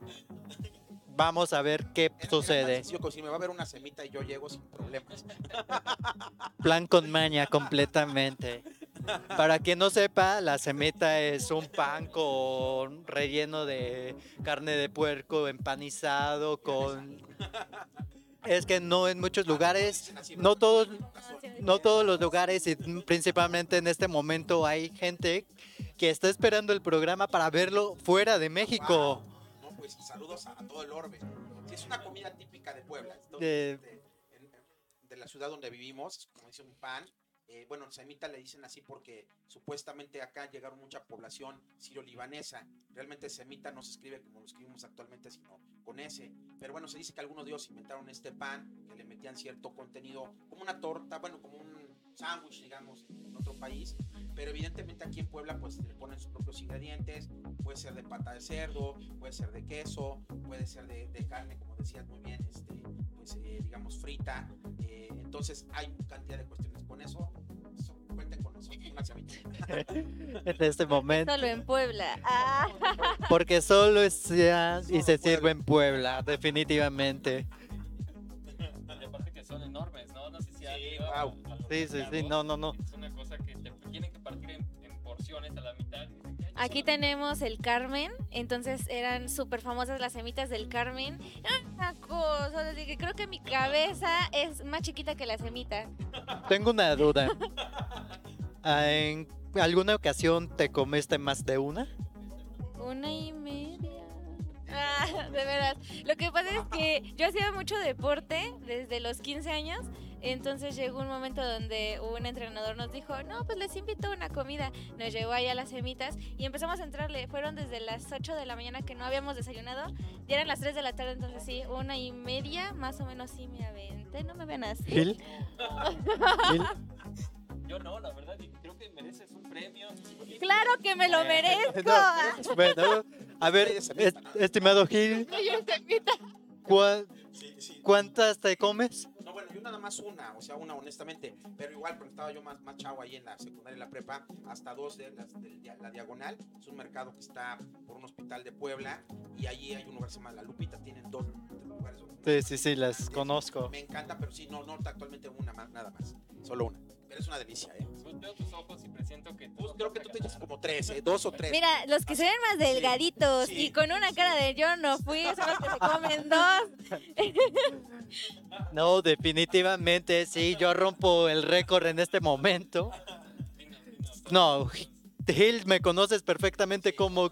Speaker 1: vamos a ver qué sucede.
Speaker 4: Si me va a ver una semita y yo llego sin problemas.
Speaker 1: Plan con maña completamente. Para quien no sepa, la semita es un pan con relleno de carne de puerco empanizado con es que no en muchos lugares, no todos no todos los lugares y principalmente en este momento hay gente que está esperando el programa para verlo fuera de México.
Speaker 4: No, pues saludos a, todo el orbe. es una comida típica de Puebla,
Speaker 1: de,
Speaker 4: de, la ciudad donde vivimos, como dice un pan, eh, bueno, semita le dicen así porque supuestamente acá llegaron mucha población sirio-libanesa. Realmente semita no se escribe como lo escribimos actualmente, sino con S. Pero bueno, se dice que algunos dios inventaron este pan, que le metían cierto contenido, como una torta, bueno, como un sándwich, digamos, en otro país. Pero evidentemente aquí en Puebla, pues le ponen sus propios ingredientes. Puede ser de pata de cerdo, puede ser de queso, puede ser de, carne, como decías muy bien, este, pues eh, digamos frita. Eh, entonces hay cantidad de cuestiones con eso. cuenten con nosotros,
Speaker 1: en este momento.
Speaker 3: Solo en Puebla. Ah.
Speaker 1: Porque solo es y se sirve en Puebla, definitivamente.
Speaker 2: aparte que son enormes, ¿no? No sé si hay.
Speaker 1: Sí, sí, sí, no, no, no.
Speaker 2: Es una cosa que te tienen que partir en, porciones a la mitad.
Speaker 3: Aquí tenemos el Carmen, entonces eran súper famosas las semitas del Carmen. Una cosa, que creo que mi cabeza es más chiquita que la semita.
Speaker 1: Tengo una duda. ¿En alguna ocasión te comiste más de una?
Speaker 3: Una y media. Ah, de verdad. Lo que pasa es que yo hacía mucho deporte desde los 15 años entonces llegó un momento donde un entrenador nos dijo, no, pues les invito a una comida. Nos llevó ahí a las semitas y empezamos a entrarle. Fueron desde las 8 de la mañana que no habíamos desayunado. Ya eran las 3 de la tarde, entonces sí, una y media, más o menos sí me aventé. No me ven así.
Speaker 1: ¿Gil?
Speaker 2: Yo no, la verdad, creo que mereces un premio.
Speaker 3: Claro que me lo merezco.
Speaker 1: bueno, a ver, estimado Gil. ¿Cuántas te comes?
Speaker 4: Nada más una, o sea, una honestamente, pero igual cuando estaba yo más, más chavo ahí en la secundaria y la prepa, hasta dos de las de la diagonal, es un mercado que está por un hospital de Puebla y allí hay un lugar que se llama La Lupita, tienen dos lugares.
Speaker 1: Sí, sí, sí, las conozco.
Speaker 4: Me encanta, pero sí, no, no, actualmente una más, nada más, solo una. Pero es una delicia, ¿eh?
Speaker 2: Pues veo tus ojos y presiento que tú.
Speaker 4: creo que tú te echas como tres, ¿eh? Dos o tres.
Speaker 3: Mira, los que se ven más delgaditos y con una cara de yo no fui, son los que se comen dos.
Speaker 1: No, definitivamente sí, yo rompo el récord en este momento. No, Gil, me conoces perfectamente como,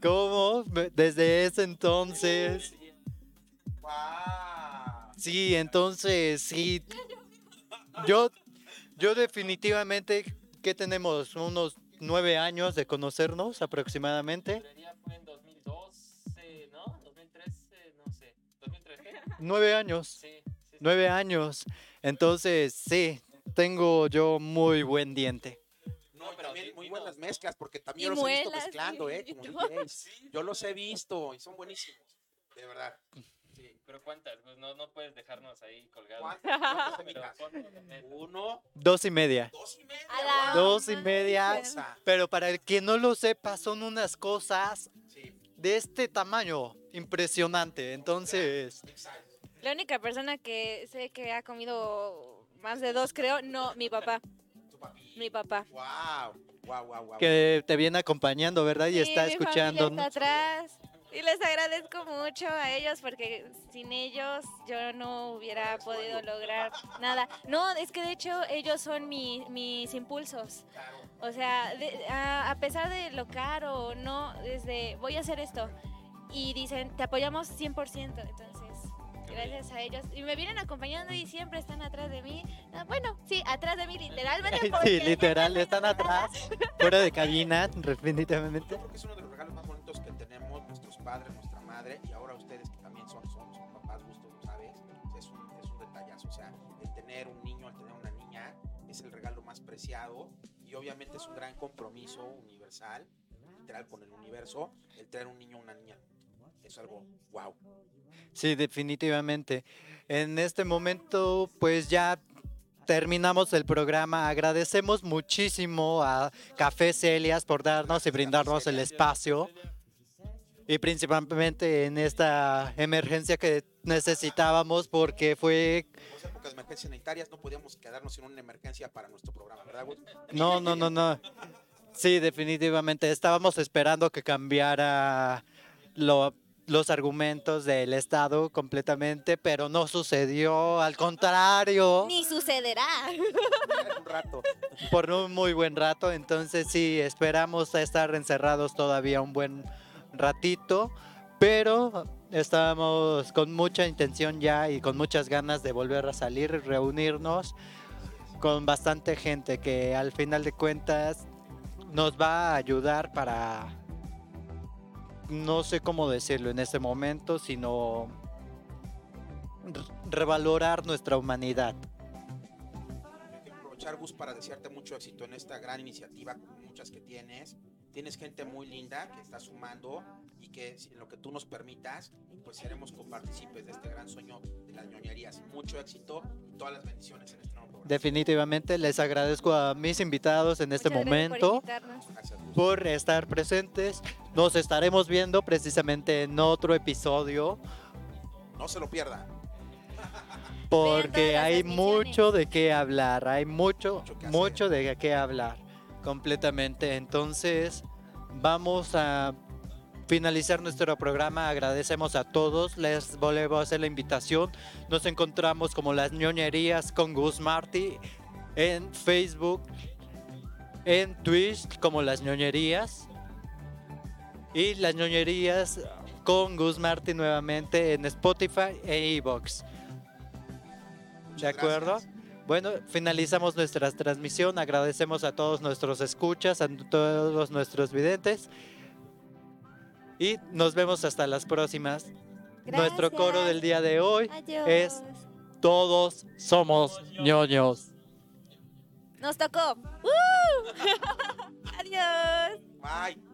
Speaker 1: como desde ese entonces. Sí, entonces sí. Yo, yo definitivamente, ¿qué tenemos? Unos nueve años de conocernos aproximadamente. Nueve años. Nueve años. Entonces, sí, tengo yo muy buen diente.
Speaker 4: No, pero también muy buenas mezclas, porque también los he visto mezclando, ¿eh? Yo los he visto y son buenísimos, de verdad.
Speaker 2: Pero ¿cuántas? Pues no, no puedes dejarnos ahí colgados.
Speaker 4: Uno.
Speaker 1: Dos y media.
Speaker 4: Dos y media.
Speaker 1: Dos y media. Pero para el que no lo sepa, son unas cosas de este tamaño impresionante. Entonces.
Speaker 3: La única persona que sé que ha comido más de dos, creo, no, mi papá. Mi papá.
Speaker 4: Wow. Wow, wow, wow.
Speaker 1: Que te viene acompañando, ¿verdad? y está escuchando.
Speaker 3: Está atrás. Y les agradezco mucho a ellos porque sin ellos yo no hubiera podido lograr nada. No, es que de hecho ellos son mis impulsos. O sea, a, pesar de lo caro o no, desde voy a hacer esto. Y dicen, te apoyamos 100%. Entonces, gracias a ellos. Y me vienen acompañando y siempre están atrás de mí. Ah, bueno, sí, atrás de mí, literalmente.
Speaker 1: Sí, literal, están atrás, fuera de cabina, definitivamente.
Speaker 4: Padres, nuestra madre, y ahora ustedes que también son, son, papás, gusto, sabes, es un, es un detallazo. O sea, el tener un niño, el tener una niña, es el regalo más preciado y obviamente es un gran compromiso universal, literal con el universo, el tener un niño o una niña es algo wow.
Speaker 1: Sí, definitivamente. En este momento, pues ya terminamos el programa. Agradecemos muchísimo a Café Celias por darnos y brindarnos el espacio. Y principalmente en esta emergencia que necesitábamos porque fue...
Speaker 4: En épocas emergencias sanitarias no podíamos quedarnos sin una emergencia para nuestro programa, ¿verdad, Gus?
Speaker 1: No, no, no, no. Sí, definitivamente. Estábamos esperando que cambiara lo, los argumentos del Estado completamente, pero no sucedió. Al contrario,
Speaker 3: Ni sucederá.
Speaker 4: Un rato.
Speaker 1: por un muy buen rato. Entonces sí, esperamos estar encerrados todavía un buen ratito, pero estamos con mucha intención ya y con muchas ganas de volver a salir y reunirnos con bastante gente que al final de cuentas nos va a ayudar para no sé cómo decirlo en este momento, sino re- revalorar nuestra humanidad.
Speaker 4: Aprovechar, Gus, para desearte mucho éxito en esta gran iniciativa, muchas que tienes. Tienes gente muy linda que está sumando y que en lo que tú nos permitas, pues seremos copartícipes de este gran sueño de las ñoñerías. Mucho éxito y todas las bendiciones en este nuevo programa.
Speaker 1: Definitivamente les agradezco a mis invitados en este
Speaker 3: Muchas por
Speaker 1: momento
Speaker 4: Gus.
Speaker 1: por estar presentes. Nos estaremos viendo precisamente en otro episodio
Speaker 4: No se lo pierda.
Speaker 1: porque hay mucho de qué hablar, hay mucho,
Speaker 4: Mucho
Speaker 1: mucho de qué hablar completamente. Entonces, vamos a finalizar nuestro programa. Agradecemos a todos. Les volvemos a hacer la invitación. Nos encontramos como las ñoñerías con Gus Marty en Facebook, en Twitch como las ñoñerías y las ñoñerías con Gus Marty nuevamente en Spotify e Evox. ¿De acuerdo?
Speaker 4: gracias.
Speaker 1: Bueno, finalizamos nuestra transmisión. Agradecemos a todos nuestros escuchas, a todos nuestros videntes. Y nos vemos hasta las próximas. Nuestro coro del día de hoy
Speaker 3: Adiós.
Speaker 1: es Todos somos ñoños.
Speaker 3: Nos tocó. ¡Uh! Adiós.
Speaker 4: Bye.